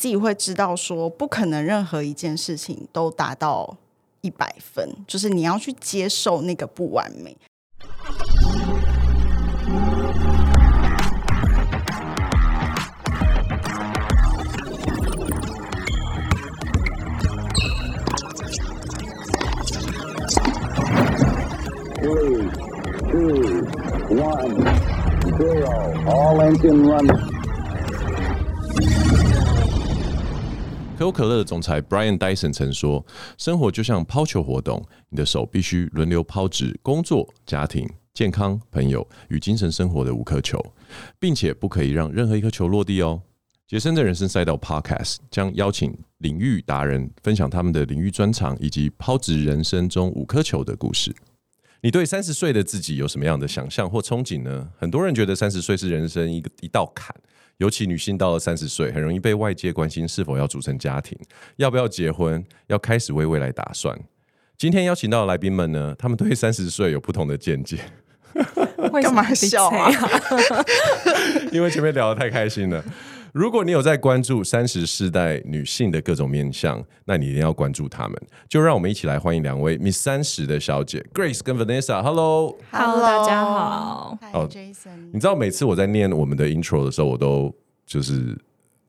自己会知道说，不可能任何一件事情都达到一百分，就是你要去接受那个不完美。Three, two, one, zero. All engine running. 可口可乐的总裁 Brian Dyson 曾说：“生活就像抛球活动，你的手必须轮流抛掷工作、家庭、健康、朋友与精神生活的五颗球，并且不可以让任何一颗球落地哦。”杰森的人生赛道 Podcast 将邀请领域达人分享他们的领域专长以及抛掷人生中五颗球的故事。你对三十岁的自己有什么样的想象或憧憬呢？很多人觉得三十岁是人生一个一道坎。尤其女性到了三十岁，很容易被外界关心是否要组成家庭，要不要结婚，要开始为未来打算。今天邀请到的来宾们呢，他们对三十岁有不同的见解。干嘛笑啊？因为前面聊得太开心了。如果你有在关注三十世代女性的各种面相，那你一定要关注她们。就让我们一起来欢迎两位 Miss 三十的小姐 Grace 跟 Vanessa。Hello，Hello，大家好。Hi Jason。你知道每次我在念我们的 intro 的时候，我都就是。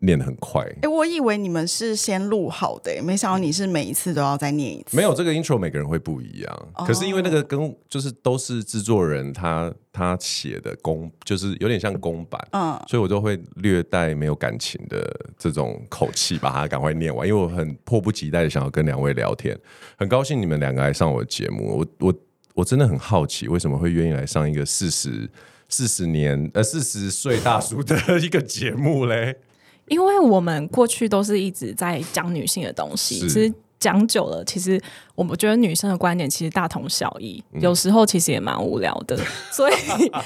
念得很快，哎、欸，我以为你们是先录好的，没想到你是每一次都要再念一次。没有这个 intro，每个人会不一样。Oh. 可是因为那个跟就是都是制作人他他写的公，就是有点像公版，嗯，所以我就会略带没有感情的这种口气把它赶快念完，因为我很迫不及待的想要跟两位聊天。很高兴你们两个来上我的节目，我我我真的很好奇为什么会愿意来上一个四十四十年呃四十岁大叔的一个节目嘞？因为我们过去都是一直在讲女性的东西，其实讲久了，其实我们觉得女生的观点其实大同小异，嗯、有时候其实也蛮无聊的。所以，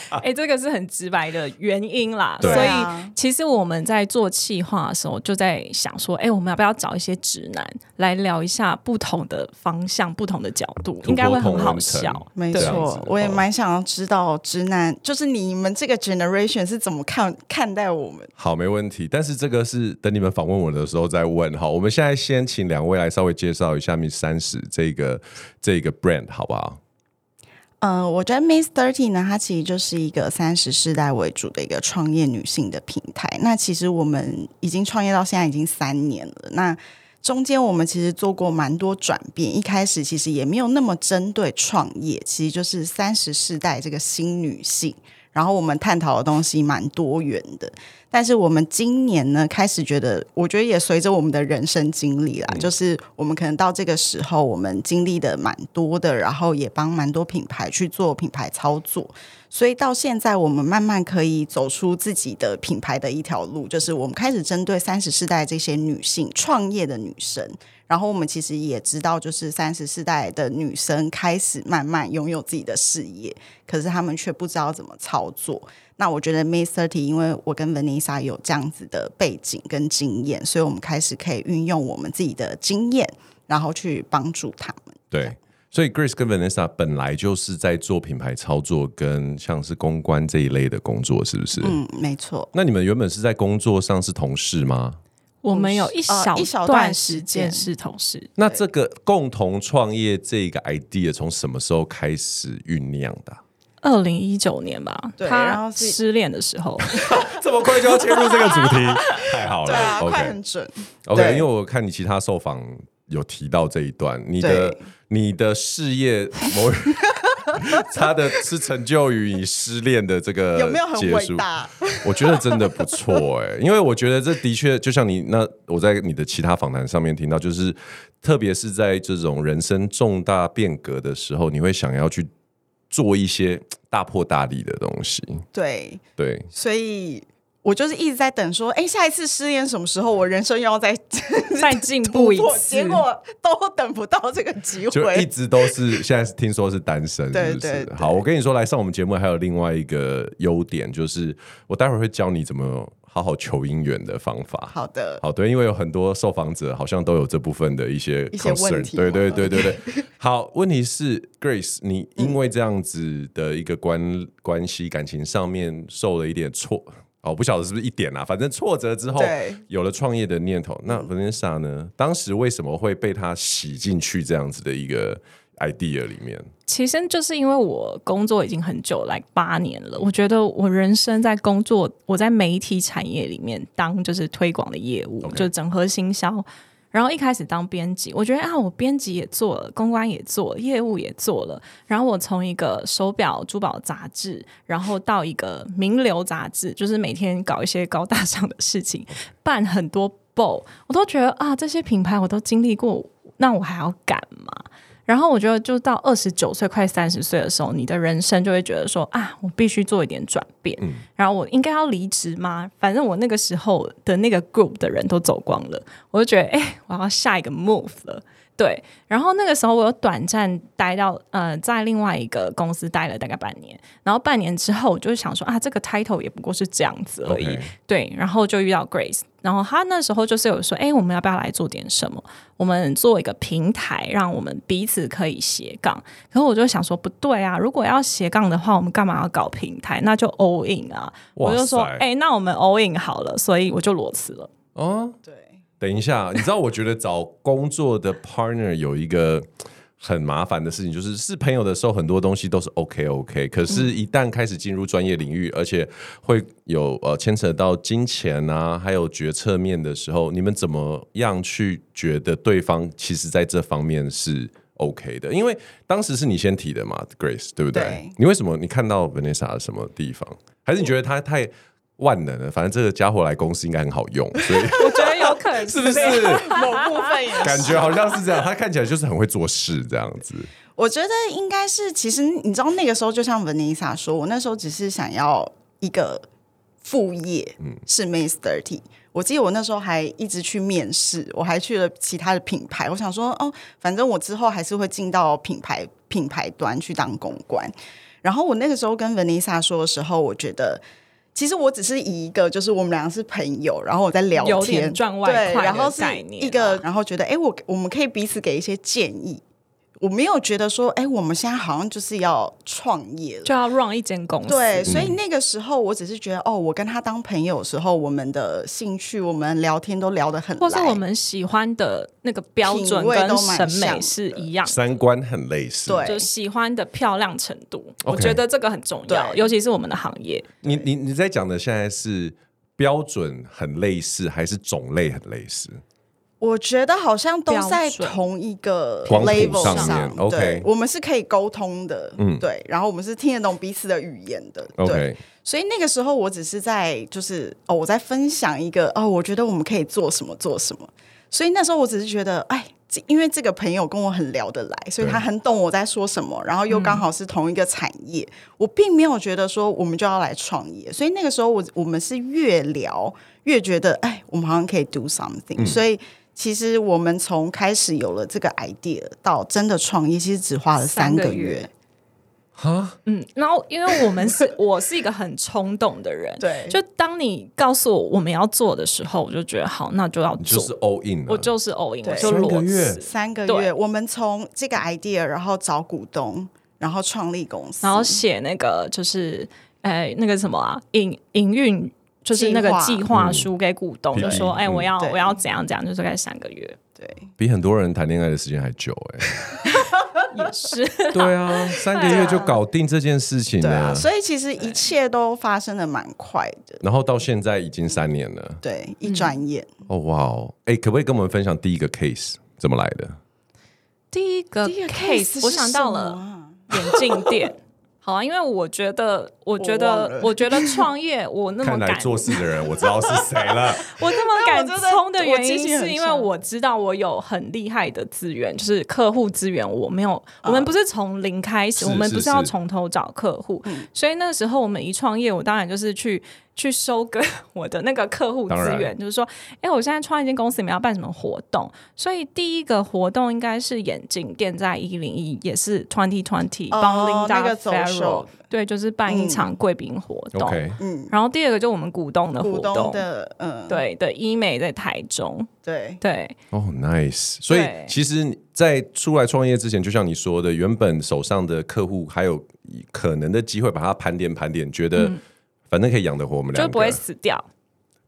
哎、欸，这个是很直白的原因啦。所以，其实我们在做企划的时候，就在想说，哎、欸，我们要不要找一些直男来聊一下不同的方向、不同的角度，应该会很好笑。没错，我也蛮想要知道直男，就是你们这个 generation 是怎么看看待我们。好，没问题。但是这个是等你们访问我的时候再问。好，我们现在先请两位来稍微介绍一下 Miss 三十这个这个 brand 好不好？嗯、我觉得 Miss Thirty 呢，它其实就是一个三十世代为主的一个创业女性的平台。那其实我们已经创业到现在已经三年了。那中间我们其实做过蛮多转变，一开始其实也没有那么针对创业，其实就是三十世代这个新女性。然后我们探讨的东西蛮多元的。但是我们今年呢，开始觉得，我觉得也随着我们的人生经历啦，嗯、就是我们可能到这个时候，我们经历的蛮多的，然后也帮蛮多品牌去做品牌操作，所以到现在我们慢慢可以走出自己的品牌的一条路，就是我们开始针对三十世代这些女性创业的女生，然后我们其实也知道，就是三十世代的女生开始慢慢拥有自己的事业，可是她们却不知道怎么操作。那我觉得 Miss Thirty，因为我跟 Vanessa 有这样子的背景跟经验，所以我们开始可以运用我们自己的经验，然后去帮助他们。对，所以 Grace 跟 Vanessa 本来就是在做品牌操作跟像是公关这一类的工作，是不是？嗯，没错。那你们原本是在工作上是同事吗？我们有一小一小段时间是同事。那这个共同创业这个 idea 从什么时候开始酝酿的？二零一九年吧，对，然后失恋的时候，这么快就要切入这个主题，太好了，对啊，okay 快很准。OK，因为我看你其他受访有提到这一段，你的你的事业某他 的是成就于你失恋的这个有没有很伟大？我觉得真的不错哎、欸，因为我觉得这的确就像你那我在你的其他访谈上面听到，就是特别是在这种人生重大变革的时候，你会想要去。做一些大破大立的东西，对对，所以我就是一直在等，说，哎，下一次失恋什么时候？我人生又要再 再进步一次，结果都等不到这个机会，就一直都是现在是听说是单身，是不是？对对对。好，我跟你说，来上我们节目还有另外一个优点，就是我待会儿会教你怎么。好好求姻缘的方法。好的，好对，因为有很多受访者好像都有这部分的一些 concern，对对对对对。好，问题是 Grace，你因为这样子的一个关关系感情上面受了一点挫，哦，我不晓得是不是一点啊，反正挫折之后有了创业的念头。那 Vanessa 呢？当时为什么会被他洗进去这样子的一个 idea 里面？其实就是因为我工作已经很久，来八年了。我觉得我人生在工作，我在媒体产业里面当就是推广的业务.就整合行销。然后一开始当编辑，我觉得啊，我编辑也做了，公关也做了，业务也做了。然后我从一个手表珠宝杂志，然后到一个名流杂志，就是每天搞一些高大上的事情，办很多 b 我都觉得啊，这些品牌我都经历过，那我还要干嘛？然后我觉得，就到二十九岁快三十岁的时候，你的人生就会觉得说啊，我必须做一点转变。嗯、然后我应该要离职吗？反正我那个时候的那个 group 的人都走光了，我就觉得，哎，我要下一个 move 了。对，然后那个时候我有短暂待到呃，在另外一个公司待了大概半年，然后半年之后我就想说啊，这个 title 也不过是这样子而已。对，然后就遇到 Grace，然后他那时候就是有说，哎，我们要不要来做点什么？我们做一个平台，让我们彼此可以斜杠。可是我就想说，不对啊，如果要斜杠的话，我们干嘛要搞平台？那就 all in 啊！我就说，哎，那我们 all in 好了，所以我就裸辞了。哦，对。等一下，你知道，我觉得找工作的 partner 有一个很麻烦的事情，就是是朋友的时候，很多东西都是 OK OK，可是，一旦开始进入专业领域，而且会有呃牵扯到金钱啊，还有决策面的时候，你们怎么样去觉得对方其实在这方面是 OK 的？因为当时是你先提的嘛，Grace，对不对？对。你为什么你看到 Vanessa 的什么地方？还是你觉得他太万能了？反正这个家伙来公司应该很好用，所以 我觉得。有可能 是不是 某部分也感觉好像是这样？他看起来就是很会做事这样子。我觉得应该是，其实你知道那个时候，就像 Vanessa 说，我那时候只是想要一个副业，嗯，是 Miss Thirty。我记得我那时候还一直去面试，我还去了其他的品牌。我想说，哦，反正我之后还是会进到品牌品牌端去当公关。然后我那个时候跟 Vanessa 说的时候，我觉得。其实我只是以一个，就是我们两个是朋友，然后我在聊天，赚外快，然后是一个，然后觉得，哎，我我们可以彼此给一些建议。我没有觉得说，哎，我们现在好像就是要创业了，就要 run 一间公司。对，所以那个时候我只是觉得，哦，我跟他当朋友的时候，我们的兴趣，我们聊天都聊得很，或是我们喜欢的那个标准跟审美是一样，三观很类似，对，就喜欢的漂亮程度，我觉得这个很重要，尤其是我们的行业。你你你在讲的现在是标准很类似，还是种类很类似？我觉得好像都在同一个 level 上，上。面对，okay. 我们是可以沟通的，嗯，对，然后我们是听得懂彼此的语言的，对，okay. 所以那个时候我只是在就是哦，我在分享一个哦，我觉得我们可以做什么做什么，所以那时候我只是觉得，哎，因为这个朋友跟我很聊得来，所以他很懂我在说什么，然后又刚好是同一个产业，嗯，我并没有觉得说我们就要来创业，所以那个时候我我们是越聊越觉得，哎，我们好像可以 do something，嗯，所以。其实我们从开始有了这个 idea 到真的创业，其实只花了三个月。哈，嗯，然后因为我们是，我是一个很冲动的人，对，就当你告诉我我们要做的时候，我就觉得好，那就要做，就是 all in，我就是 all in，我，就裸辞三个月，我们从这个 idea，然后找股东，然后创立公司，然后写那个就是，哎，那个什么啊，营营运。就是那个计划书给股东，就说：“哎，我要我要怎样怎样，就是大概三个月。”对，比很多人谈恋爱的时间还久哎。也是。对啊，三个月就搞定这件事情了。所以其实一切都发生的蛮快的。然后到现在已经三年了。对，一转眼。哦哇哦！哎，可不可以跟我们分享第一个 case 怎么来的？第一个 case 我想到了眼镜店。好啊，因为我觉得，我觉得，我，我觉得创业，我那么敢看来做事的人，我知道是谁了。我那么敢冲的原因，是因为我知道我有很厉害的资源，就是客户资源。我没有，我们不是从零开始，我们不是要从头找客户。所以那时候我们一创业，我当然就是去。去收割 我的那个客户资源，就是说，哎，我现在创一间公司，你们要办什么活动？所以第一个活动应该是眼镜店，在一零一，也是 twenty twenty 帮 Linda Farrow，对，就是办一场贵宾活动。嗯，然后第二个就我们股东的活动的，嗯，对的，医美在台中，对对。哦，nice。所以其实，在出来创业之前，就像你说的，原本手上的客户还有可能的机会，把它盘点盘点，觉得。反正可以养得活我们两个，就不会死掉。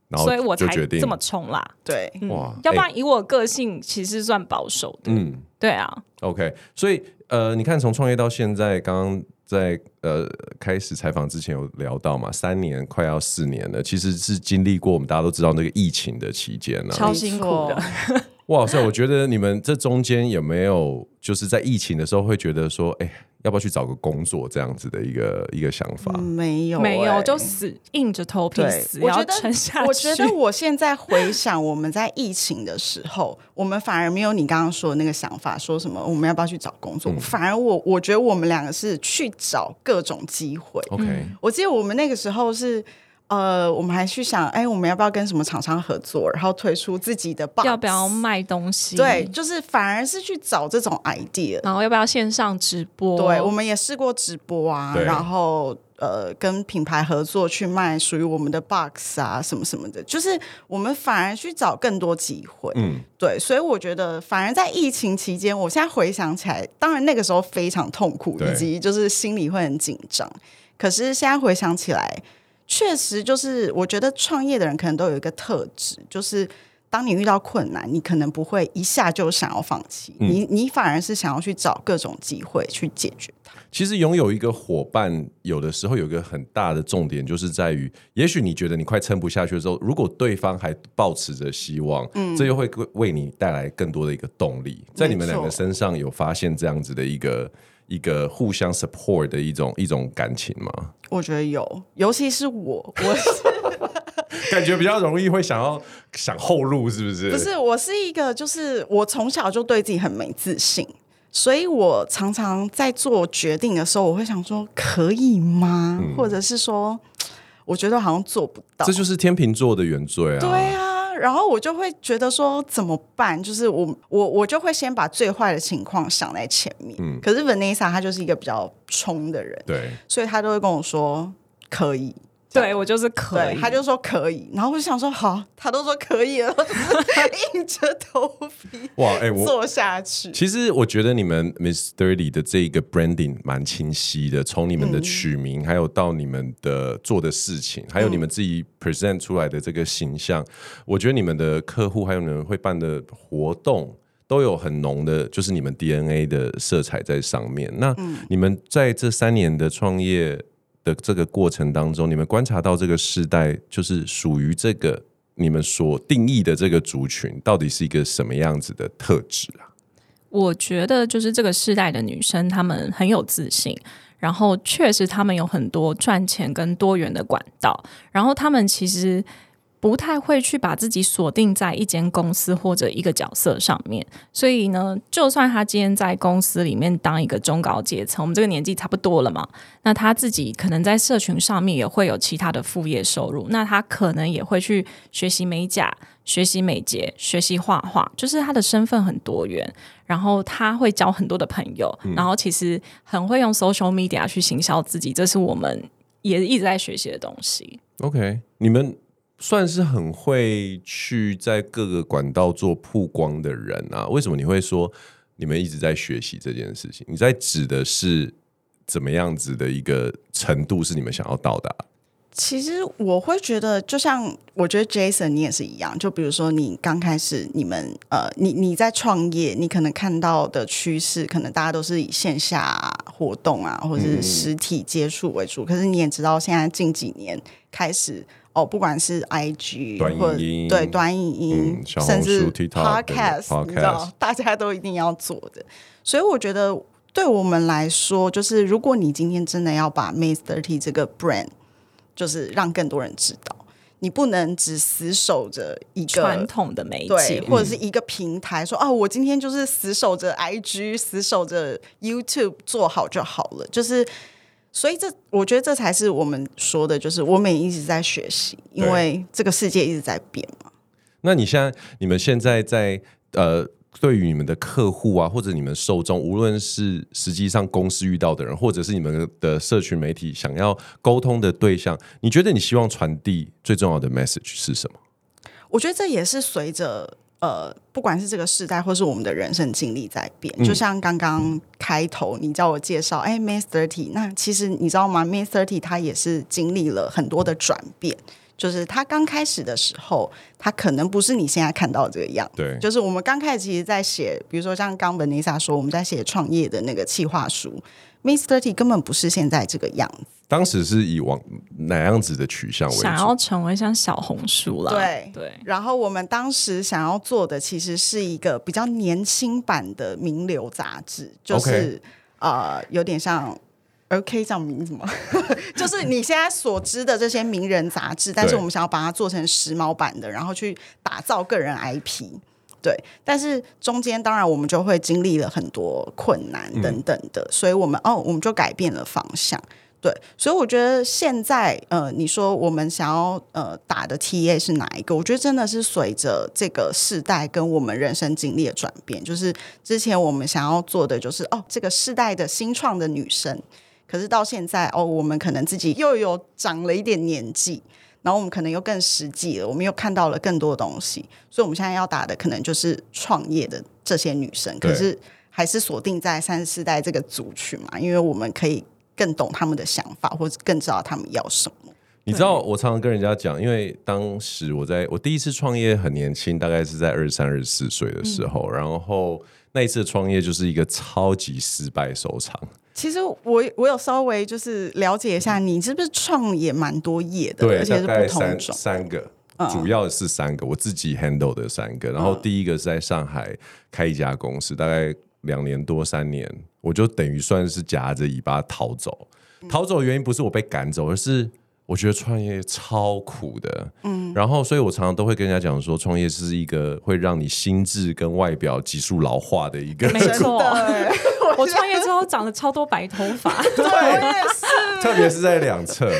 然后所以我才决定这么冲啦。对，嗯、哇要不然以我个性，其实算保守的。嗯，对啊。OK，所以呃，你看从创业到现在，刚刚在呃开始采访之前有聊到嘛，三年快要四年了，其实是经历过我们大家都知道那个疫情的期间呢、啊，超辛苦的。哇塞，我觉得你们这中间有没有就是在疫情的时候会觉得说，哎、欸。要不要去找个工作这样子的一个一个想法？嗯、没有、欸，没有，就死硬着头皮死，我觉得撑下去。我觉得我现在回想，我们在疫情的时候，我们反而没有你刚刚说的那个想法，说什么我们要不要去找工作？嗯、反而我我觉得我们两个是去找各种机会。OK，、嗯、我记得我们那个时候是。呃，我们还去想，哎，我们要不要跟什么厂商合作，然后推出自己的 box？要不要卖东西？对，就是反而是去找这种 idea，然后要不要线上直播？对，我们也试过直播啊，然后呃，跟品牌合作去卖属于我们的 box 啊，什么什么的，就是我们反而去找更多机会。嗯，对，所以我觉得，反而在疫情期间，我现在回想起来，当然那个时候非常痛苦，以及就是心里会很紧张，可是现在回想起来。确实，就是我觉得创业的人可能都有一个特质，就是当你遇到困难，你可能不会一下就想要放弃，嗯、你你反而是想要去找各种机会去解决它。其实拥有一个伙伴，有的时候有一个很大的重点，就是在于，也许你觉得你快撑不下去的时候，如果对方还抱持着希望，嗯，这又会为你带来更多的一个动力。在你们两个身上有发现这样子的一个。一个互相 support 的一种一种感情吗？我觉得有，尤其是我，我是 感觉比较容易会想要想后路，是不是？不是，我是一个，就是我从小就对自己很没自信，所以我常常在做决定的时候，我会想说可以吗？嗯、或者是说，我觉得好像做不到。这就是天秤座的原罪啊！对啊。然后我就会觉得说怎么办？就是我我我就会先把最坏的情况想在前面。嗯，可是 Vanessa 她就是一个比较冲的人，对，所以她都会跟我说可以。对，我就是可以，他就说可以，然后我就想说好，他都说可以了，硬着头皮哇，哎，我做下去。其实我觉得你们 Miss Thirty 的这一个 branding 蛮清晰的，从你们的取名，嗯、还有到你们的做的事情，还有你们自己 present 出来的这个形象，嗯、我觉得你们的客户还有你们会办的活动，都有很浓的，就是你们 DNA 的色彩在上面。那你们在这三年的创业。的这个过程当中，你们观察到这个世代，就是属于这个你们所定义的这个族群，到底是一个什么样子的特质啊？我觉得就是这个世代的女生，她们很有自信，然后确实她们有很多赚钱跟多元的管道，然后她们其实。不太会去把自己锁定在一间公司或者一个角色上面，所以呢，就算他今天在公司里面当一个中高阶层，我们这个年纪差不多了嘛，那他自己可能在社群上面也会有其他的副业收入，那他可能也会去学习美甲、学习美睫、学习画画，就是他的身份很多元，然后他会交很多的朋友，嗯、然后其实很会用 social media 去行销自己，这是我们也一直在学习的东西。OK，你们。算是很会去在各个管道做曝光的人啊？为什么你会说你们一直在学习这件事情？你在指的是怎么样子的一个程度是你们想要到达？其实我会觉得，就像我觉得 Jason 你也是一样，就比如说你刚开始你们呃，你你在创业，你可能看到的趋势，可能大家都是以线下活动啊，或者是实体接触为主。嗯、可是你也知道，现在近几年开始。哦，不管是 IG 或者对短影音，嗯、甚至 Podcast，你知道，大家都一定要做的。所以我觉得，对我们来说，就是如果你今天真的要把 Miss Thirty 这个 brand，就是让更多人知道，你不能只死守着一个传统的媒体，或者是一个平台，说哦，我今天就是死守着 IG，死守着 YouTube，做好就好了，就是。所以这，我觉得这才是我们说的，就是我们也一直在学习，因为这个世界一直在变嘛。那你现在，你们现在在呃，对于你们的客户啊，或者你们受众，无论是实际上公司遇到的人，或者是你们的社群媒体想要沟通的对象，你觉得你希望传递最重要的 message 是什么？我觉得这也是随着呃，不管是这个时代，或是我们的人生经历在变，嗯、就像刚刚开头你叫我介绍，哎，May Thirty，那其实你知道吗？May Thirty 他也是经历了很多的转变。就是他刚开始的时候，他可能不是你现在看到的这个样。对，就是我们刚开始其实，在写，比如说像刚 Vanessa 说，我们在写创业的那个企划书，Miss Thirty 根本不是现在这个样子。当时是以往哪样子的取向为主？想要成为像小红书了。对对。然后我们当时想要做的，其实是一个比较年轻版的名流杂志，就是、okay. 呃，有点像。而可以叫名字吗？就是你现在所知的这些名人杂志，但是我们想要把它做成时髦版的，然后去打造个人 IP。对，但是中间当然我们就会经历了很多困难等等的，嗯、所以我们哦，我们就改变了方向。对，所以我觉得现在呃，你说我们想要呃打的 TA 是哪一个？我觉得真的是随着这个世代跟我们人生经历的转变，就是之前我们想要做的就是哦，这个世代的新创的女生。可是到现在哦，我们可能自己又有长了一点年纪，然后我们可能又更实际了，我们又看到了更多的东西，所以我们现在要打的可能就是创业的这些女生，可是还是锁定在三十四代这个族群嘛，因为我们可以更懂他们的想法，或者更知道他们要什么。你知道，我常常跟人家讲，因为当时我在我第一次创业很年轻，大概是在二十三、二十四岁的时候，嗯，然后那一次创业就是一个超级失败收场。其实我我有稍微就是了解一下，你是不是创业蛮多业的？对，而且是不同三三个，嗯，主要是三个，我自己 handle 的三个。然后第一个是在上海开一家公司，大概两年多三年，我就等于算是夹着尾巴逃走。逃走的原因不是我被赶走，而是我觉得创业超苦的。嗯，然后所以我常常都会跟人家讲说，创业是一个会让你心智跟外表急速老化的一个。没错。我创业之后长了超多白头发，对，我也是，特别是在两侧。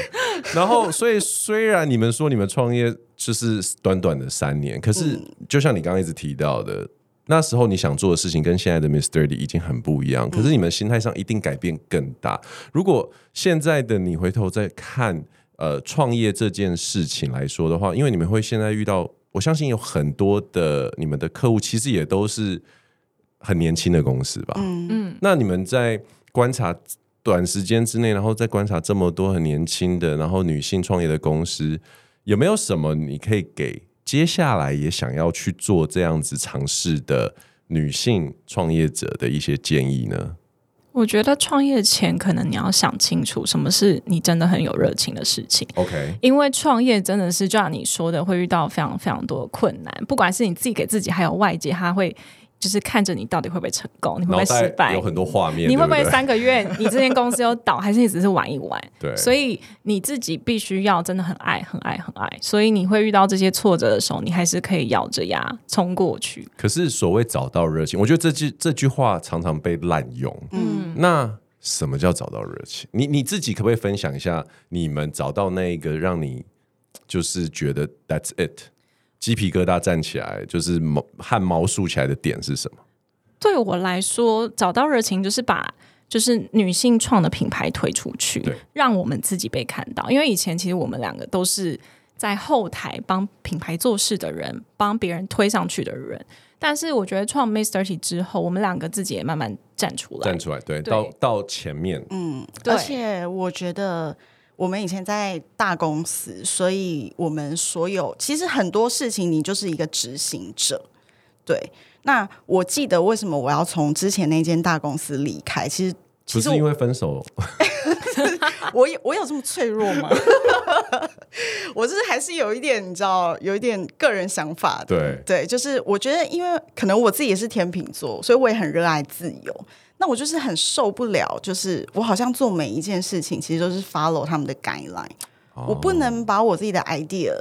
然后，所以虽然你们说你们创业就是短短的三年，可是就像你刚刚一直提到的，那时候你想做的事情跟现在的 Miss Thirty 已经很不一样。可是你们心态上一定改变更大。如果现在的你回头再看呃创业这件事情来说的话，因为你们会现在遇到，我相信有很多的你们的客户其实也都是。很年轻的公司吧，嗯嗯，那你们在观察短时间之内，然后再观察这么多很年轻的，然后女性创业的公司，有没有什么你可以给接下来也想要去做这样子尝试的女性创业者的一些建议呢？我觉得创业前可能你要想清楚，什么是你真的很有热情的事情。OK，因为创业真的是就像你说的，会遇到非常非常多的困难，不管是你自己给自己，还有外界，他会。就是看着你到底会不会成功，你会不会失败？有很多画面，你会不会三个月你这间公司又倒，还是你只是玩一玩？对，所以你自己必须要真的很爱、很爱、很爱。所以你会遇到这些挫折的时候，你还是可以咬着牙冲过去。可是所谓找到热情，我觉得这句这句话常常被滥用。嗯，那什么叫找到热情？你你自己可不可以分享一下，你们找到那一个让你就是觉得 That's it？鸡皮疙瘩站起来，就是毛汗毛竖起来的点是什么？对我来说，找到热情就是把就是女性创的品牌推出去，让我们自己被看到。因为以前其实我们两个都是在后台帮品牌做事的人，帮别人推上去的人。但是我觉得创 Miss Thirty 之后，我们两个自己也慢慢站出来，站出来，对，对到到前面，嗯，而且我觉得。我们以前在大公司，所以我们所有其实很多事情，你就是一个执行者。对，那我记得为什么我要从之前那间大公司离开？其实，其实不是因为分手。我有我有这么脆弱吗？我就是还是有一点，你知道，有一点个人想法的。对对，就是我觉得，因为可能我自己也是天秤座，所以我也很热爱自由。那我就是很受不了，就是我好像做每一件事情，其实都是 follow 他们的 guideline，哦，我不能把我自己的 idea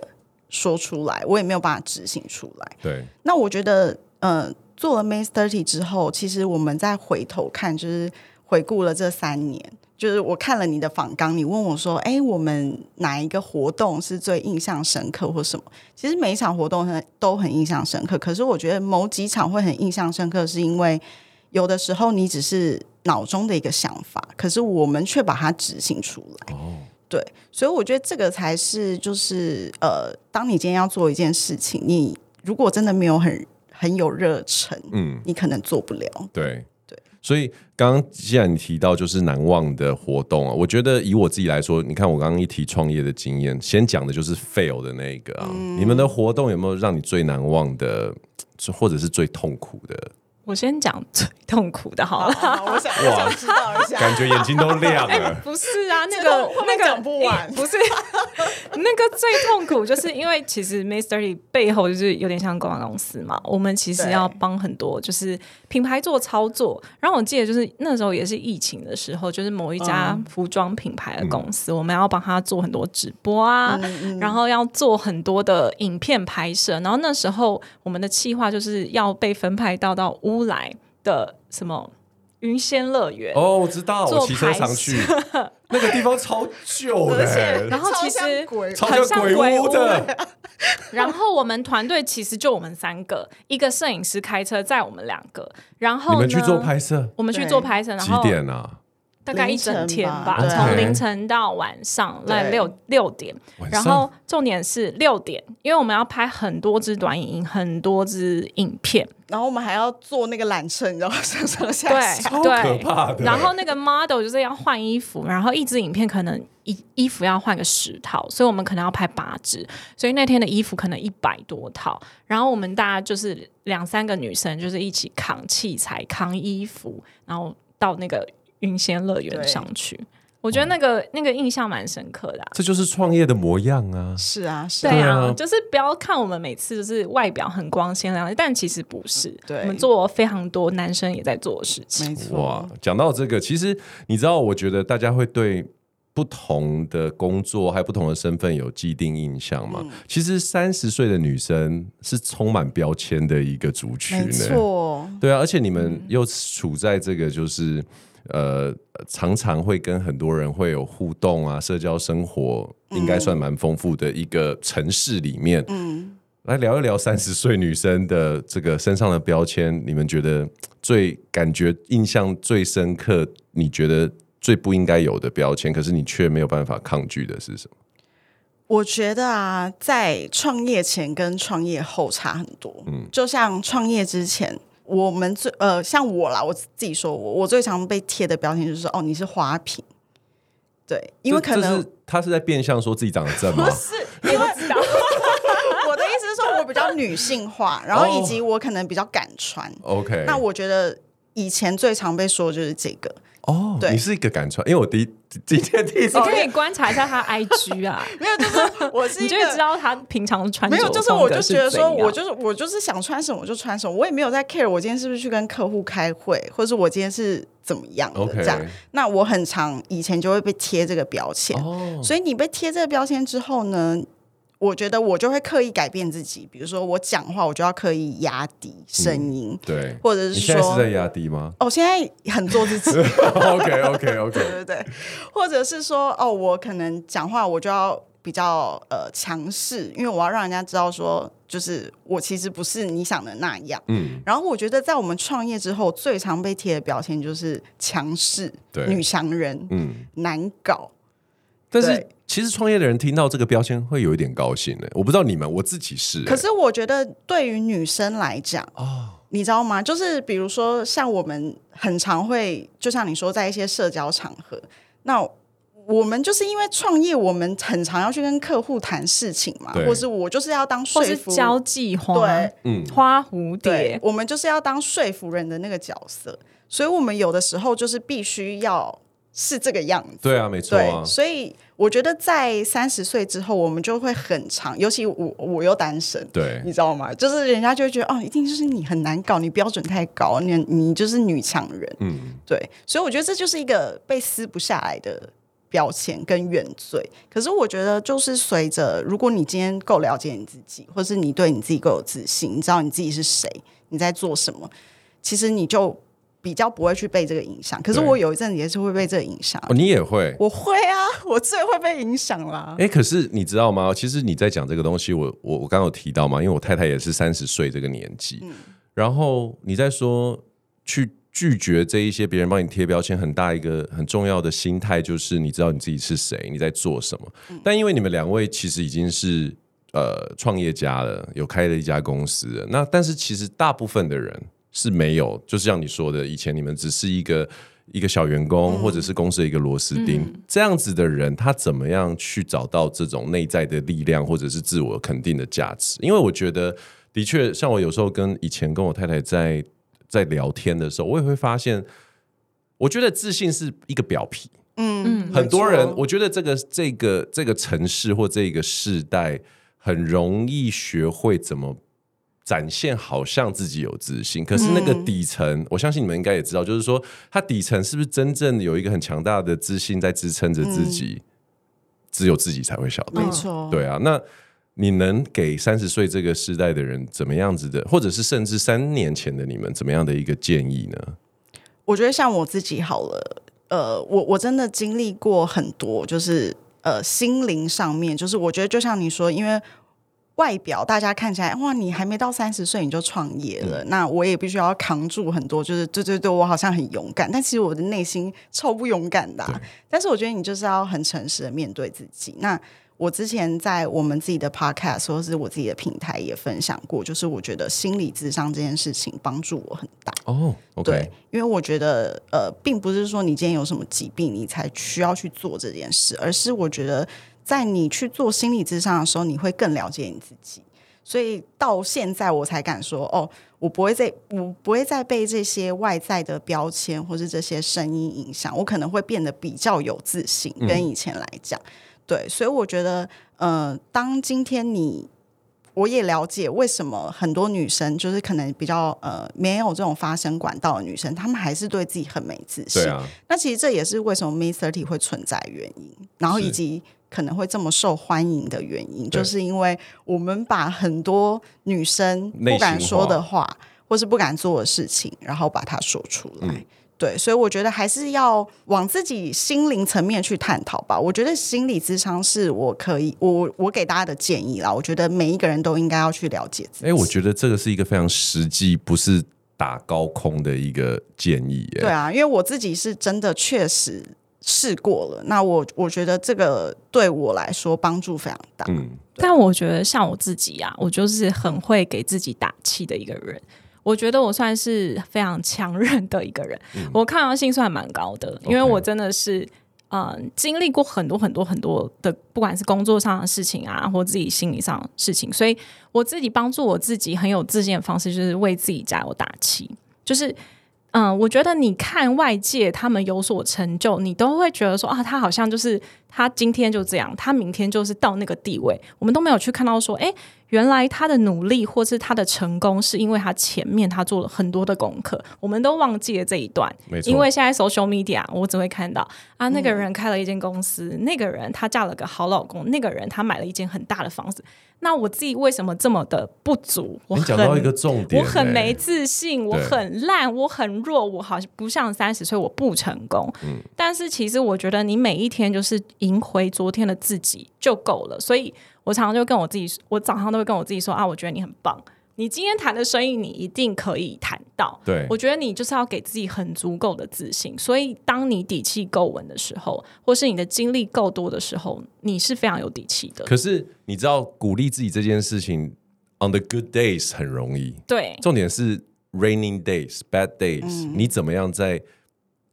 说出来，我也没有办法执行出来。对。那我觉得，呃，做了 May Thirty 之后，其实我们再回头看，就是回顾了这三年，就是我看了你的访纲，你问我说，哎，我们哪一个活动是最印象深刻或什么？其实每一场活动很都很印象深刻，可是我觉得某几场会很印象深刻，是因为。有的时候你只是脑中的一个想法，可是我们却把它执行出来。哦，对，所以我觉得这个才是就是呃，当你今天要做一件事情，你如果真的没有很很有热忱，嗯，你可能做不了。对对，所以刚刚既然你提到就是难忘的活动啊，我觉得以我自己来说，你看我刚刚一提创业的经验，先讲的就是 fail 的那一个啊，嗯、你们的活动有没有让你最难忘的，或者是最痛苦的？我先讲最痛苦的好了，好好我想我想知道一下，感觉眼睛都亮了。欸、不是啊，那个那个讲不完，不是那个最痛苦，就是因为其实 Dirty 背后就是有点像公关公司嘛，我们其实要帮很多就是品牌做操作。然后我记得就是那时候也是疫情的时候，就是某一家服装品牌的公司，嗯、我们要帮他做很多直播啊，嗯嗯、然后要做很多的影片拍摄。然后那时候我们的企划就是要被分派到到乌来的什么云仙乐园哦，我知道，我骑车常去。那个地方超旧的，然后其实很像鬼屋。的。然后我们团队其实就我们三个，一个摄影师开车载我们两个，然后你们去做拍摄，我们去做拍摄，然后几点啊？大概一整天吧，凌从凌晨到晚上来六六点，然后重点是六点，因为我们要拍很多支短影音，很多支影片，然后我们还要坐那个缆车，你知道吗？上上下下，对，对，可怕的。然后那个 model 就是要换衣服，然后一支影片可能衣衣服要换个十套，所以我们可能要拍八支，所以那天的衣服可能一百多套。然后我们大家就是两三个女生，就是一起扛器材、扛衣服，然后到那个。云仙乐园上去，我觉得那个那个印象蛮深刻的。这就是创业的模样啊！是啊，是啊，对啊，就是不要看我们每次就是外表很光鲜亮丽，但其实不是。对，我们做非常多男生也在做的事情。没错。哇，讲到这个，其实你知道，我觉得大家会对不同的工作还有不同的身份有既定印象嘛？其实三十岁的女生是充满标签的一个族群，没错。对啊，而且你们又处在这个就是。呃，常常会跟很多人会有互动啊，社交生活应该算蛮丰富的一个城市里面。嗯，来聊一聊三十岁女生的这个身上的标签，你们觉得最感觉印象最深刻？你觉得最不应该有的标签，可是你却没有办法抗拒的是什么？我觉得啊，在创业前跟创业后差很多。嗯，就像创业之前。我们最呃，像我啦，我自己说我我最常被贴的标签就是哦，你是花瓶，对，因为可能他是在变相说自己长得正吗？不是，因为我 的意思是说我比较女性化，然后以及我可能比较敢穿。OK，那我觉得以前最常被说的就是这个。哦，oh, 对，你是一个敢穿，因为我第一 今天第一次，你可以观察一下他 IG 啊，没有，就是我是一个，你就知道他平常穿没有，就是我就觉得说，我就是我就是想穿什么我就穿什么，我也没有在 care 我今天是不是去跟客户开会，或者是我今天是怎么样的.这样。那我很常以前就会被贴这个标签，oh. 所以你被贴这个标签之后呢？我觉得我就会刻意改变自己，比如说我讲话，我就要刻意压低声音，嗯，对，或者是说，现在是在压低吗？哦，现在很做自己，OK OK OK，对对对，或者是说，哦，我可能讲话我就要比较呃强势，因为我要让人家知道说，就是我其实不是你想的那样，嗯。然后我觉得在我们创业之后，最常被贴的标签就是强势、对女强人、嗯，难搞，但是。其实创业的人听到这个标签会有一点高兴的，我不知道你们，我自己是。可是我觉得对于女生来讲，哦，你知道吗？就是比如说像我们很常会，就像你说，在一些社交场合，那我们就是因为创业，我们很常要去跟客户谈事情嘛，或是我就是要当说服交际花，对，嗯，花蝴蝶，我们就是要当说服人的那个角色，所以我们有的时候就是必须要。是这个样子，对啊，没错啊。所以我觉得在三十岁之后，我们就会很长，尤其我我又单身，对，你知道吗？就是人家就会觉得哦，一定就是你很难搞，你标准太高，你你就是女强人，嗯，对。所以我觉得这就是一个被撕不下来的标签跟原罪。可是我觉得，就是随着如果你今天够了解你自己，或是你对你自己够有自信，你知道你自己是谁，你在做什么，其实你就。比较不会去被这个影响，可是我有一阵子也是会被这个影响。哦，你也会？我会啊，我最会被影响啦。哎，可是你知道吗？其实你在讲这个东西，我我我刚刚有提到嘛，因为我太太也是三十岁这个年纪，嗯，然后你在说去拒绝这一些别人帮你贴标签，很大一个很重要的心态就是你知道你自己是谁，你在做什么。嗯，但因为你们两位其实已经是。呃创业家了，有开了一家公司了。那但是其实大部分的人是没有，就是像你说的，以前你们只是一个一个小员工，或者是公司的一个螺丝钉、嗯、这样子的人，他怎么样去找到这种内在的力量，或者是自我肯定的价值？因为我觉得，的确，像我有时候跟以前跟我太太在在聊天的时候，我也会发现，我觉得自信是一个表皮。嗯，很多人，我觉得这个这个这个城市或这个世代，很容易学会怎么展现，好像自己有自信。可是那个底层，嗯、我相信你们应该也知道，就是说，他底层是不是真正有一个很强大的自信在支撑着自己？嗯、只有自己才会晓得。没错，对啊。那你能给三十岁这个时代的人怎么样子的，或者是甚至三年前的你们怎么样的一个建议呢？我觉得像我自己好了。呃，我我真的经历过很多，就是呃，心灵上面，就是我觉得就像你说，因为外表大家看起来，哇，你还没到三十岁你就创业了，嗯、那我也必须要扛住很多，就是对对对，我好像很勇敢，但其实我的内心超不勇敢的、啊。但是我觉得你就是要很诚实的面对自己。那我之前在我们自己的 podcast 或是我自己的平台也分享过，就是我觉得心理智商这件事情帮助我很大哦。Oh. 对，因为我觉得呃，并不是说你今天有什么疾病你才需要去做这件事，而是我觉得在你去做心理咨商的时候，你会更了解你自己。所以到现在我才敢说哦，我不会再我不会再被这些外在的标签或是这些声音影响，我可能会变得比较有自信，跟以前来讲。嗯对，所以我觉得，呃，当今天你，我也了解为什么很多女生就是可能比较呃没有这种发声管道的女生，她们还是对自己很没自信。啊。那其实这也是为什么 Miss30 会存在原因，然后以及可能会这么受欢迎的原因，就是因为我们把很多女生不敢说的话，或是不敢做的事情，然后把它说出来。嗯对，所以我觉得还是要往自己心灵层面去探讨吧。我觉得心理咨商是我可以，我我给大家的建议啦。我觉得每一个人都应该要去了解自己。哎，我觉得这个是一个非常实际，不是打高空的一个建议。对啊，因为我自己是真的确实试过了，那我我觉得这个对我来说帮助非常大。嗯，但我觉得像我自己啊，我就是很会给自己打气的一个人。我觉得我算是非常强韧的一个人，嗯、我抗压性算蛮高的，因为我真的是 Okay. 嗯经历过很多很多很多的，不管是工作上的事情啊，或自己心理上的事情，所以我自己帮助我自己很有自信的方式，就是为自己加油打气，就是。嗯，我觉得你看外界他们有所成就，你都会觉得说啊，他好像就是他今天就这样，他明天就是到那个地位。我们都没有去看到说，哎，原来他的努力或是他的成功，是因为他前面他做了很多的功课。我们都忘记了这一段，没错。因为现在 social media，我只会看到啊，那个人开了一间公司，嗯、那个人他嫁了个好老公，那个人他买了一间很大的房子。那我自己为什么这么的不足？我讲到一个重点，我很没自信，我很烂，我很弱，我好像不像三十岁，我不成功。嗯，但是其实我觉得你每一天就是赢回昨天的自己就够了。所以我常常就跟我自己，我早上都会跟我自己说啊，我觉得你很棒。你今天谈的生意，你一定可以谈到。对，我觉得你就是要给自己很足够的自信。所以，当你底气够稳的时候，或是你的精力够多的时候，你是非常有底气的。可是，你知道鼓励自己这件事情，on the good days 很容易。对，重点是 raining days、bad days，嗯，你怎么样在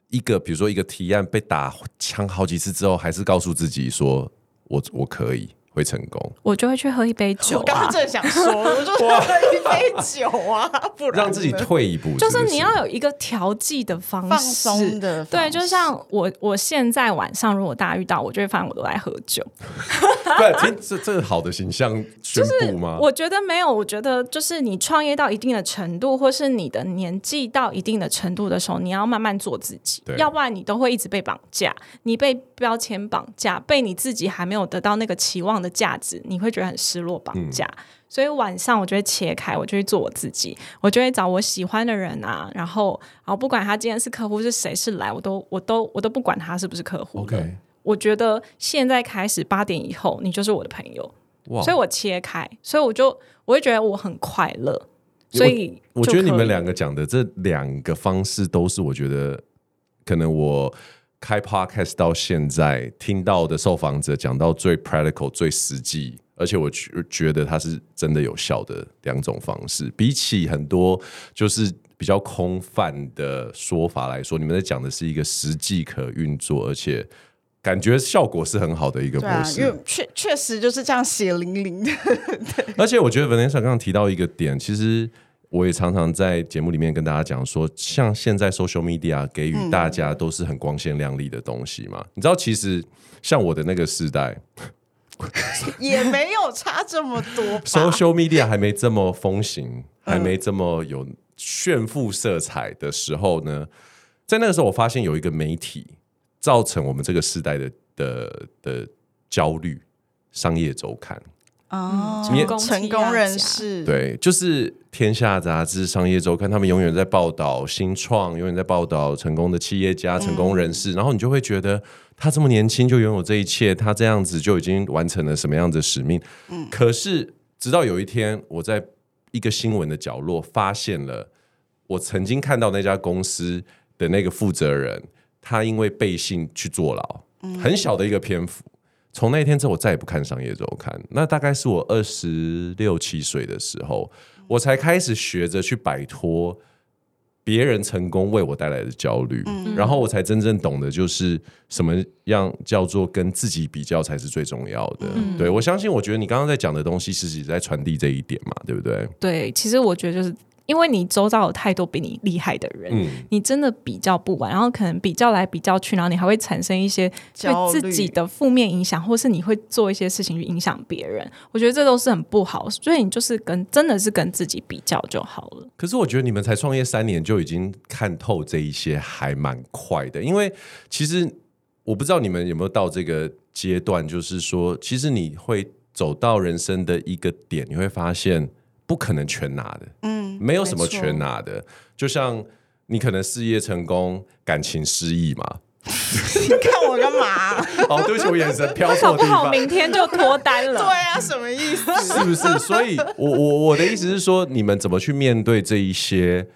一个比如说一个提案被打枪好几次之后，还是告诉自己说我我可以。会成功，我就会去喝一杯酒、啊。我刚刚正想说，我就喝一杯酒啊，不然让自己退一步是是？就是你要有一个调剂的方式，放松的。对，就像我，我现在晚上如果大家遇到我，就会发现我都在喝酒。对，听这这好的形象宣布吗？我觉得没有，我觉得就是你创业到一定的程度，或是你的年纪到一定的程度的时候，你要慢慢做自己，对要不然你都会一直被绑架，你被标签绑架，被你自己还没有得到那个期望的价值，你会觉得很失落、绑架。嗯、所以晚上我就会切开，我就会做我自己，我就会找我喜欢的人啊，然后，然后不管他今天是客户是谁是来，我都我都我都不管他是不是客户。OK，我觉得现在开始八点以后，你就是我的朋友。哇所以我切开，所以我就我会觉得我很快乐。所以我，我觉得你们两个讲的这两个方式，都是我觉得可能我。开 podcast 到现在听到的受访者讲到最 practical 最实际而且我觉觉得它是真的有效的两种方式，比起很多就是比较空泛的说法来说，你们在讲的是一个实际可运作，而且感觉效果是很好的一个模式。因为确确实就是这样血淋淋的。而且我觉得 Vanessa 刚刚提到一个点，其实我也常常在节目里面跟大家讲说，像现在 social media 给予大家都是很光鲜亮丽的东西嘛。嗯、你知道，其实像我的那个时代。也没有差这么多，social media 还没这么风行，还没这么有炫富色彩的时候呢，在那个时候，我发现有一个媒体造成我们这个时代的的的焦虑，商业周刊。哦，成功人士。对，就是天下杂志、商业周刊，他们永远在报道新创，永远在报道成功的企业家、成功人士，嗯、然后你就会觉得他这么年轻就拥有这一切，他这样子就已经完成了什么样的使命？嗯，可是直到有一天，我在一个新闻的角落发现了我曾经看到那家公司的那个负责人，他因为背信去坐牢，很小的一个篇幅。从那一天之后，我再也不看商业周刊。那大概是我二十六七岁的时候，我才开始学着去摆脱别人成功为我带来的焦虑，嗯、然后我才真正懂得，就是什么样叫做跟自己比较才是最重要的。嗯、对，我相信，我觉得你刚刚在讲的东西，其实也在传递这一点嘛，对不对？对，其实我觉得就是。因为你周遭有太多比你厉害的人，嗯、你真的比较不完，然后可能比较来比较去，然后你还会产生一些对自己的负面影响，或是你会做一些事情去影响别人。我觉得这都是很不好，所以你就是跟真的是跟自己比较就好了。可是我觉得你们才创业三年就已经看透这一些，还蛮快的。因为其实我不知道你们有没有到这个阶段，就是说，其实你会走到人生的一个点，你会发现。不可能全拿的，嗯，没有什么全拿的。就像你可能事业成功，感情失意嘛。你看我干嘛？哦，对不起，我眼神飘错。好不好？明天就脱单了？对啊，什么意思？是不是？所以我我我的意思是说，你们怎么去面对这一些？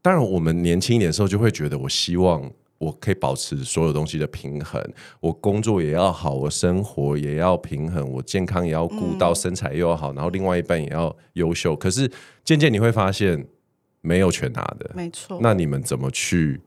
当然，我们年轻一点的时候就会觉得，我希望。我可以保持所有东西的平衡，我工作也要好，我生活也要平衡，我健康也要顾到，身材又要好，然后另外一半也要优秀。可是渐渐你会发现，没有全拿的，没错。那你们怎么去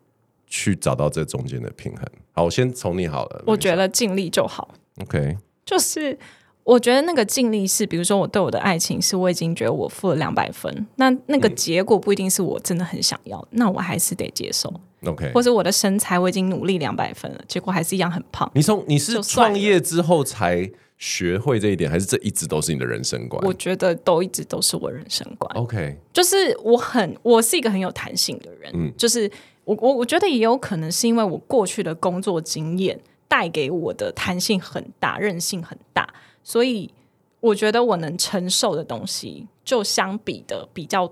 去找到这中间的平衡？好，我先从你好了。我觉得尽力就好。OK，就是。我觉得那个尽力是，比如说我对我的爱情是我已经觉得我付了两百分，那那个结果不一定是我真的很想要，嗯、那我还是得接受。OK，或者我的身材我已经努力两百分了，结果还是一样很胖。你从你是创业之后才学会这一点，还是这一直都是你的人生观？我觉得都一直都是我人生观。OK，就是我很我是一个很有弹性的人，嗯，就是我我我觉得也有可能是因为我过去的工作经验带给我的弹性很大，韧性很大。所以我觉得我能承受的东西就相比的比较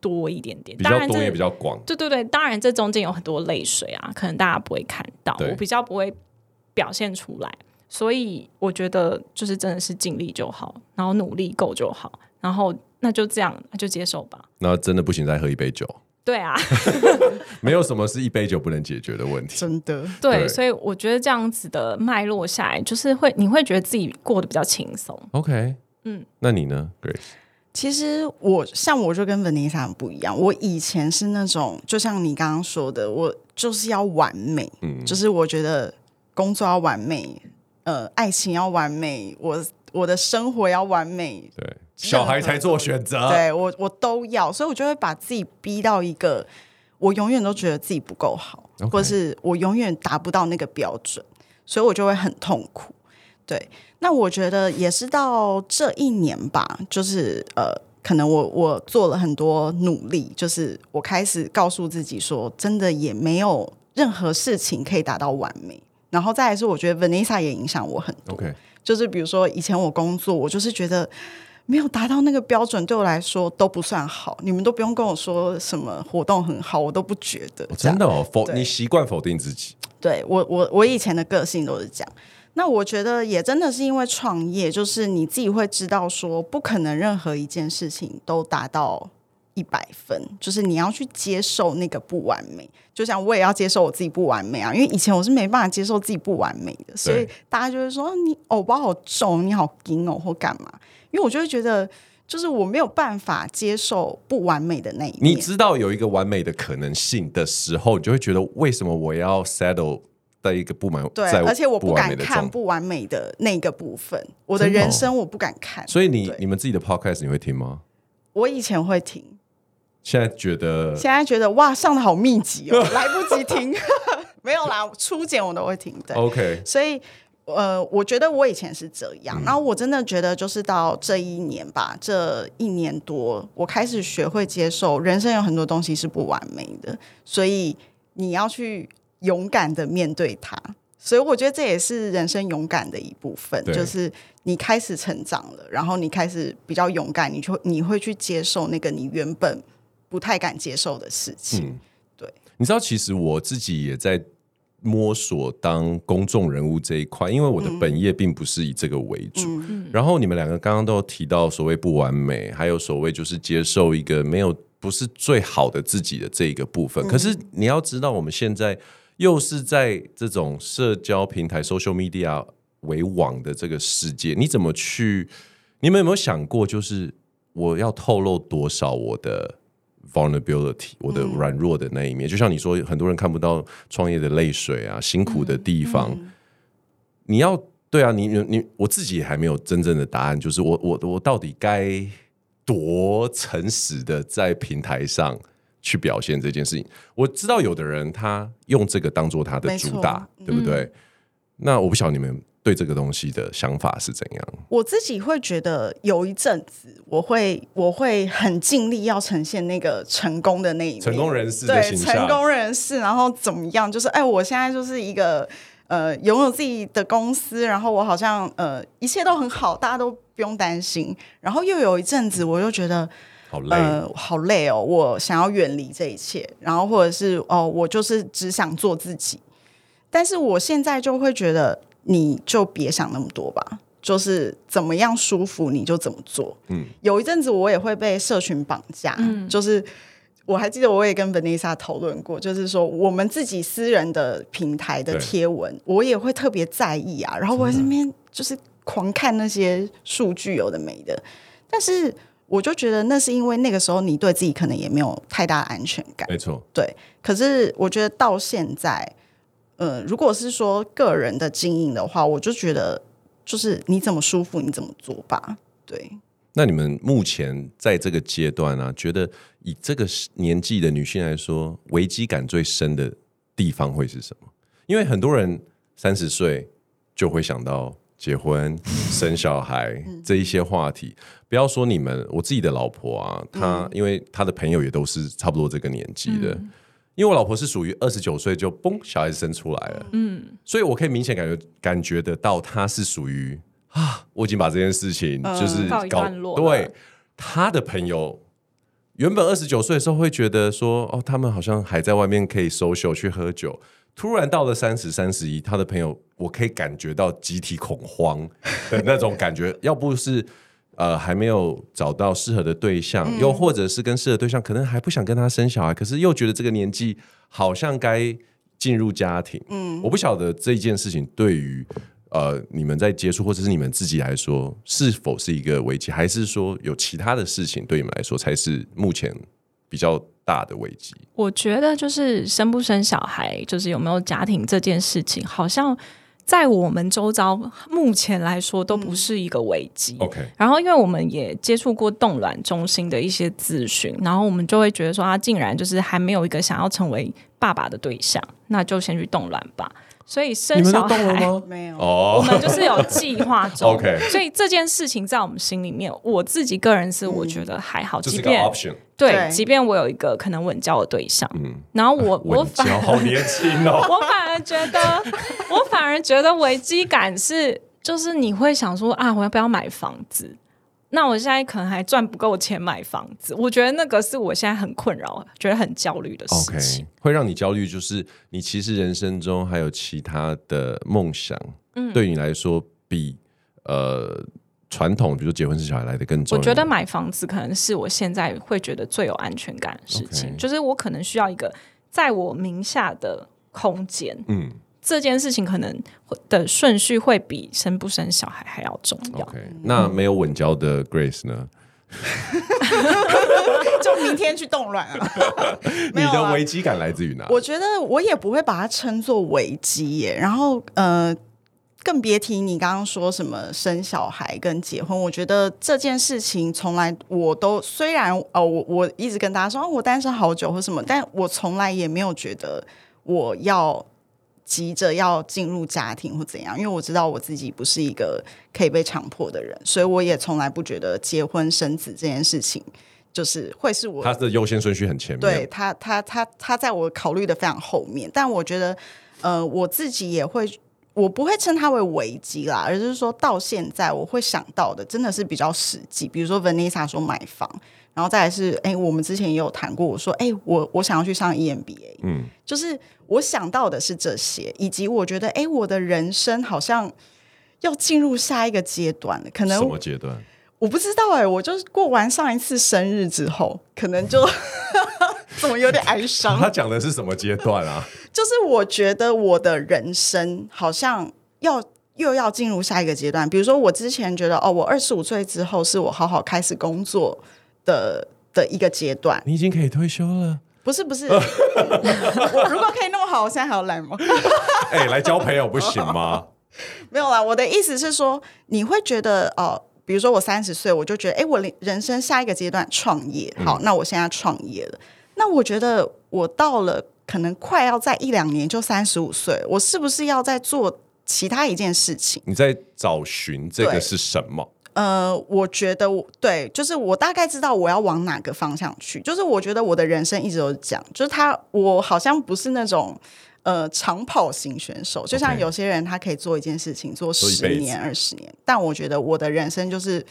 多一点点，比较多也比较广。对对对，当然这中间有很多泪水啊，可能大家不会看到，我比较不会表现出来。所以我觉得就是真的是尽力就好，然后努力够就好，然后那就这样，那就接受吧。那真的不行，再喝一杯酒。对啊，没有什么是一杯酒不能解决的问题。真的，对，对，所以我觉得这样子的脉络下来，就是会你会觉得自己过得比较轻松。OK，嗯，那你呢，Grace？其实我像我就跟 Vanessa 很不一样，我以前是那种，就像你刚刚说的，我就是要完美，嗯，就是我觉得工作要完美，呃，爱情要完美，我我的生活要完美，对。小孩才做选择，对我我都要，所以我就会把自己逼到一个，我永远都觉得自己不够好.或者是我永远达不到那个标准，所以我就会很痛苦。对，那我觉得也是到这一年吧，就是呃，可能我我做了很多努力，就是我开始告诉自己说，真的也没有任何事情可以达到完美。然后再来是，我觉得 Vanessa 也影响我很多.就是比如说以前我工作，我就是觉得。没有达到那个标准，对我来说都不算好。你们都不用跟我说什么活动很好，我都不觉得。哦、真的哦，否你习惯否定自己。对我，我我以前的个性都是这样。那我觉得也真的是因为创业，就是你自己会知道说，不可能任何一件事情都达到一百分，就是你要去接受那个不完美。就像我也要接受我自己不完美啊，因为以前我是没办法接受自己不完美的，所以大家就会说你偶包好重，你好紧哦，或干嘛？因为我就会觉得，就是我没有办法接受不完美的那一面。你知道有一个完美的可能性的时候，你就会觉得为什么我要 settle 在一个不满对，而且我不敢看不完美的那个部分，我的人生我不敢看。所以你你们自己的 podcast 你会听吗？我以前会听。现在觉得，现在觉得哇，上的好密集哦，来不及听，没有啦，初检我都会听。的，OK。所以，呃，我觉得我以前是这样，然后我真的觉得，就是到这一年吧，这一年多，我开始学会接受人生有很多东西是不完美的，所以你要去勇敢的面对它。所以，我觉得这也是人生勇敢的一部分，就是你开始成长了，然后你开始比较勇敢，你就你会去接受那个你原本。不太敢接受的事情，嗯、对，你知道，其实我自己也在摸索当公众人物这一块，因为我的本业并不是以这个为主。嗯、然后你们两个刚刚都有提到所谓不完美，还有所谓就是接受一个没有不是最好的自己的这一个部分。嗯、可是你要知道，我们现在又是在这种社交平台 （social media） 为网的这个世界，你怎么去？你们有没有想过，就是我要透露多少我的？vulnerability，我的软弱的那一面，嗯、就像你说，很多人看不到创业的泪水啊，辛苦的地方。嗯嗯、你要对啊，你你我自己还没有真正的答案，就是我我我到底该多诚实的在平台上去表现这件事情？我知道有的人他用这个当做他的主打，对不对？嗯、那我不晓得你们。对这个东西的想法是怎样？我自己会觉得有一阵子，我会我会很尽力要呈现那个成功的那一面，成功人士对，成功人士，然后怎么样？就是哎，我现在就是一个呃拥有自己的公司，然后我好像呃一切都很好，大家都不用担心。然后又有一阵子，我就觉得好累，呃，好累哦，我想要远离这一切，然后或者是哦，我就是只想做自己。但是我现在就会觉得。你就别想那么多吧，就是怎么样舒服你就怎么做。嗯，有一阵子我也会被社群绑架，嗯，就是我还记得我也跟 Vanessa 讨论过，就是说我们自己私人的平台的贴文，我也会特别在意啊。然后我在这边就是狂看那些数据，有的没的。但是我就觉得那是因为那个时候你对自己可能也没有太大的安全感，没错。对，可是我觉得到现在。呃，如果是说个人的经营的话，我就觉得就是你怎么舒服你怎么做吧。对。那你们目前在这个阶段啊，觉得以这个年纪的女性来说，危机感最深的地方会是什么？因为很多人三十岁就会想到结婚、生小孩这一些话题。不要说你们，我自己的老婆啊，她因为她的朋友也都是差不多这个年纪的。因为我老婆是属于二十九岁就嘣小孩子生出来了，嗯，所以我可以明显感觉感觉得到，她是属于啊，我已经把这件事情就是搞对她的朋友，原本二十九岁的时候会觉得说哦，他们好像还在外面可以 social 去喝酒，突然到了三十三十一，他的朋友我可以感觉到集体恐慌的那种感觉，要不是。呃，还没有找到适合的对象，嗯、又或者是跟适合对象，可能还不想跟他生小孩，可是又觉得这个年纪好像该进入家庭。嗯，我不晓得这件事情对于呃你们在接触，或者是你们自己来说，是否是一个危机，还是说有其他的事情对你们来说才是目前比较大的危机？我觉得就是生不生小孩，就是有没有家庭这件事情，好像。在我们周遭，目前来说都不是一个危机。嗯、OK，然后因为我们也接触过冻卵中心的一些咨询，然后我们就会觉得说，他竟然就是还没有一个想要成为爸爸的对象，那就先去冻卵吧。所以生小孩 没有，我们就是有计划中。OK，所以这件事情在我们心里面，我自己个人是我觉得还好，即便对，即便我有一个可能稳交的对象，嗯，然后我我反而好年轻哦，我反而觉得，我反而觉得危机感是，就是你会想说啊，我要不要买房子？那我现在可能还赚不够钱买房子，我觉得那个是我现在很困扰、觉得很焦虑的事情。Okay, 会让你焦虑，就是你其实人生中还有其他的梦想，嗯，对你来说比呃传统，比如说结婚生小孩来的更重要？我觉得买房子可能是我现在会觉得最有安全感的事情，Okay. 就是我可能需要一个在我名下的空间。嗯，这件事情可能的顺序会比生不生小孩还要重要。Okay. 那没有稳交的 Grace 呢？就明天去冻卵 啊！你的危机感来自于哪？我觉得我也不会把它称作危机耶。然后呃。更别提你刚刚说什么生小孩跟结婚，我觉得这件事情从来我都虽然哦，我我一直跟大家说我单身好久或什么，但我从来也没有觉得我要急着要进入家庭或怎样，因为我知道我自己不是一个可以被强迫的人，所以我也从来不觉得结婚生子这件事情就是会是我他的优先顺序很前面，对他他他他在我考虑的非常后面，但我觉得呃我自己也会。我不会称它为危机啦，而是说到现在我会想到的真的是比较实际，比如说 Vanessa 说买房，然后再来是哎，我们之前也有谈过，我说哎，我我想要去上 EMBA，嗯，就是我想到的是这些，以及我觉得哎，我的人生好像要进入下一个阶段了，可能什么阶段？我不知道哎、欸，我就是过完上一次生日之后，可能就 怎么有点哀伤。他讲的是什么阶段啊？就是我觉得我的人生好像要又要进入下一个阶段。比如说，我之前觉得哦，我二十五岁之后是我好好开始工作的的一个阶段。你已经可以退休了？不是不是，我如果可以那么好，我现在还要来吗？哎、欸，来交朋友不行吗？没有啦，我的意思是说，你会觉得哦。比如说我三十岁，我就觉得，哎，我人生下一个阶段创业，好，那我现在创业了。那我觉得我到了可能快要在一两年就三十五岁，我是不是要再做其他一件事情？你在找寻这个是什么？呃，我觉得对，就是我大概知道我要往哪个方向去。就是我觉得我的人生一直都是这样，就是他，我好像不是那种。呃，长跑型选手，就像有些人他可以做一件事情做十年、二十年，但我觉得我的人生就是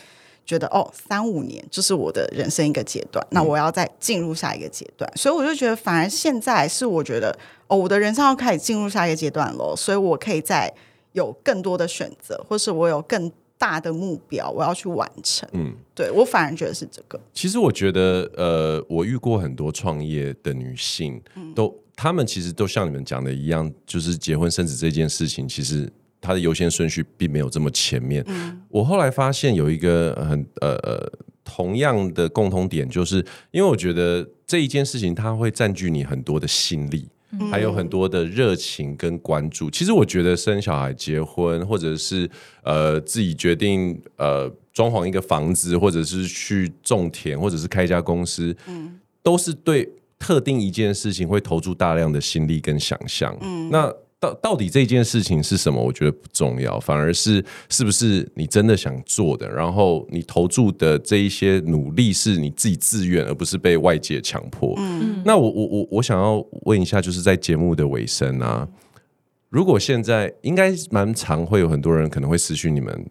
觉得哦，三五年就是我的人生一个阶段，那我要再进入下一个阶段，所以我就觉得反而现在是我觉得哦，我的人生要开始进入下一个阶段了，所以我可以再有更多的选择，或是我有更大的目标我要去完成。嗯，对我反而觉得是这个。其实我觉得，呃，我遇过很多创业的女性都。嗯他们其实都像你们讲的一样，就是结婚生子这件事情，其实它的优先顺序并没有这么前面。嗯、我后来发现有一个很呃呃同样的共同点，就是因为我觉得这一件事情它会占据你很多的心力，嗯、还有很多的热情跟关注。其实我觉得生小孩、结婚，或者是呃自己决定呃装潢一个房子，或者是去种田，或者是开一家公司，嗯、都是对。特定一件事情会投注大量的心力跟想象，嗯，那到到底这件事情是什么？我觉得不重要，反而是是不是你真的想做的，然后你投注的这一些努力是你自己自愿，而不是被外界强迫。嗯，那我我我我想要问一下，就是在节目的尾声啊，如果现在应该蛮常会有很多人可能会失去你们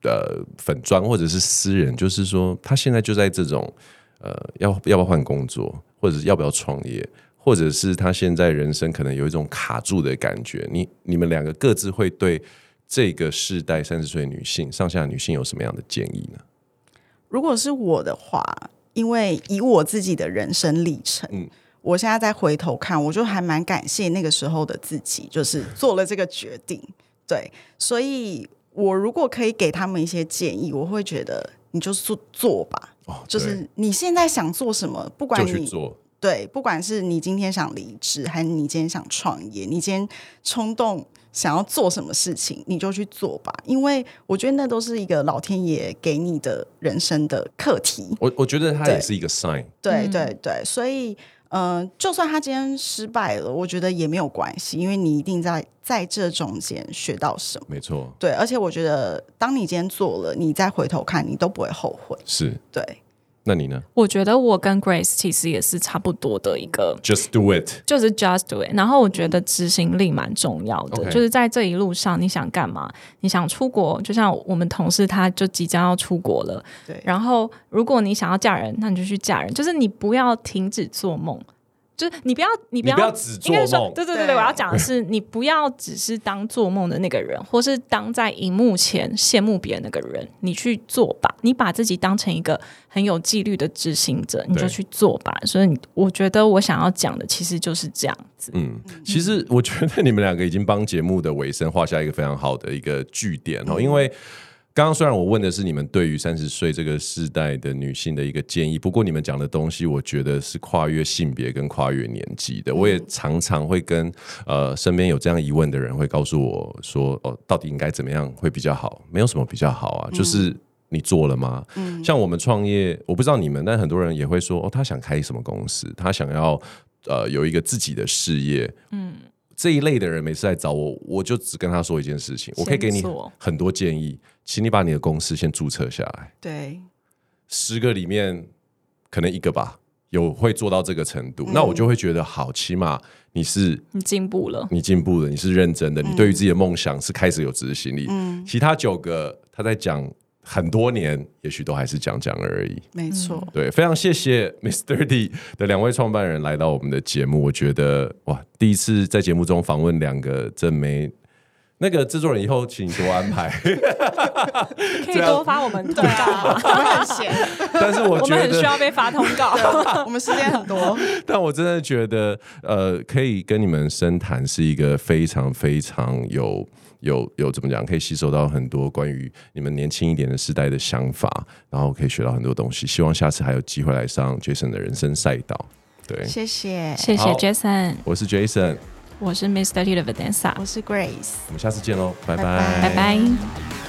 的粉砖或者是私人，就是说他现在就在这种呃，要要不要换工作？或者是要不要创业，或者是他现在人生可能有一种卡住的感觉，你你们两个各自会对这个世代三十岁女性、上下女性有什么样的建议呢？如果是我的话，因为以我自己的人生历程，嗯，我现在再回头看，我就还蛮感谢那个时候的自己，就是做了这个决定。对，所以我如果可以给他们一些建议，我会觉得你就做做吧。哦，就是你现在想做什么，不管你对，不管是你今天想离职，还是你今天想创业，你今天冲动想要做什么事情，你就去做吧。因为我觉得那都是一个老天爷给你的人生的课题。我我觉得它也是一个 sign。对对对，所以。嗯、呃，就算他今天失败了，我觉得也没有关系，因为你一定在在这中间学到什么。没错，对，而且我觉得，当你今天做了，你再回头看，你都不会后悔。是，对。那你呢？我觉得我跟 Grace 其实也是差不多的一个，Just do it，就是 Just do it。然后我觉得执行力蛮重要的.就是在这一路上，你想干嘛？你想出国，就像我们同事，他就即将要出国了。对。然后，如果你想要嫁人，那你就去嫁人，就是你不要停止做梦。就是你不要，你不要，你不要只做梦。对对对对，我要讲的是，你不要只是当做梦的那个人，或是当在荧幕前羡慕别人那个人，你去做吧。你把自己当成一个很有纪律的执行者，你就去做吧。所以，我觉得我想要讲的其实就是这样子。嗯，其实我觉得你们两个已经帮节目的尾声画下一个非常好的一个句点哦，嗯、因为。刚刚虽然我问的是你们对于三十岁这个世代的女性的一个建议，不过你们讲的东西，我觉得是跨越性别跟跨越年纪的。我也常常会跟呃身边有这样疑问的人会告诉我说，哦，到底应该怎么样会比较好？没有什么比较好啊，就是你做了吗？嗯，像我们创业，我不知道你们，但很多人也会说，哦，他想开什么公司，他想要呃有一个自己的事业，嗯。这一类的人每次来找我，我就只跟他说一件事情，我可以给你很多建议，请你把你的公司先注册下来。对，十个里面可能一个吧，有会做到这个程度，嗯、那我就会觉得好，起码你是你进步了，你进步了，你是认真的，你对于自己的梦想是开始有执行力。嗯，其他九个他在讲。很多年，也许都还是讲讲而已。没错，对，非常谢谢 Miss Dirty 的两位创办人来到我们的节目。我觉得哇，第一次在节目中访问两个正妹，那个制作人以后请你多安排，可以多发我们通告吗？我们很闲，但是我觉得我们很需要被发通告，我们时间很多。但我真的觉得，呃，可以跟你们深谈是一个非常非常有。有有怎么讲？可以吸收到很多关于你们年轻一点的时代的想法，然后可以学到很多东西。希望下次还有机会来上 Jason 的人生赛道。对，谢谢，谢谢 Jason。我是 Jason，我是 Miss Dirty 的 Vanessa，我是 Grace。我们下次见喽，拜拜，拜拜。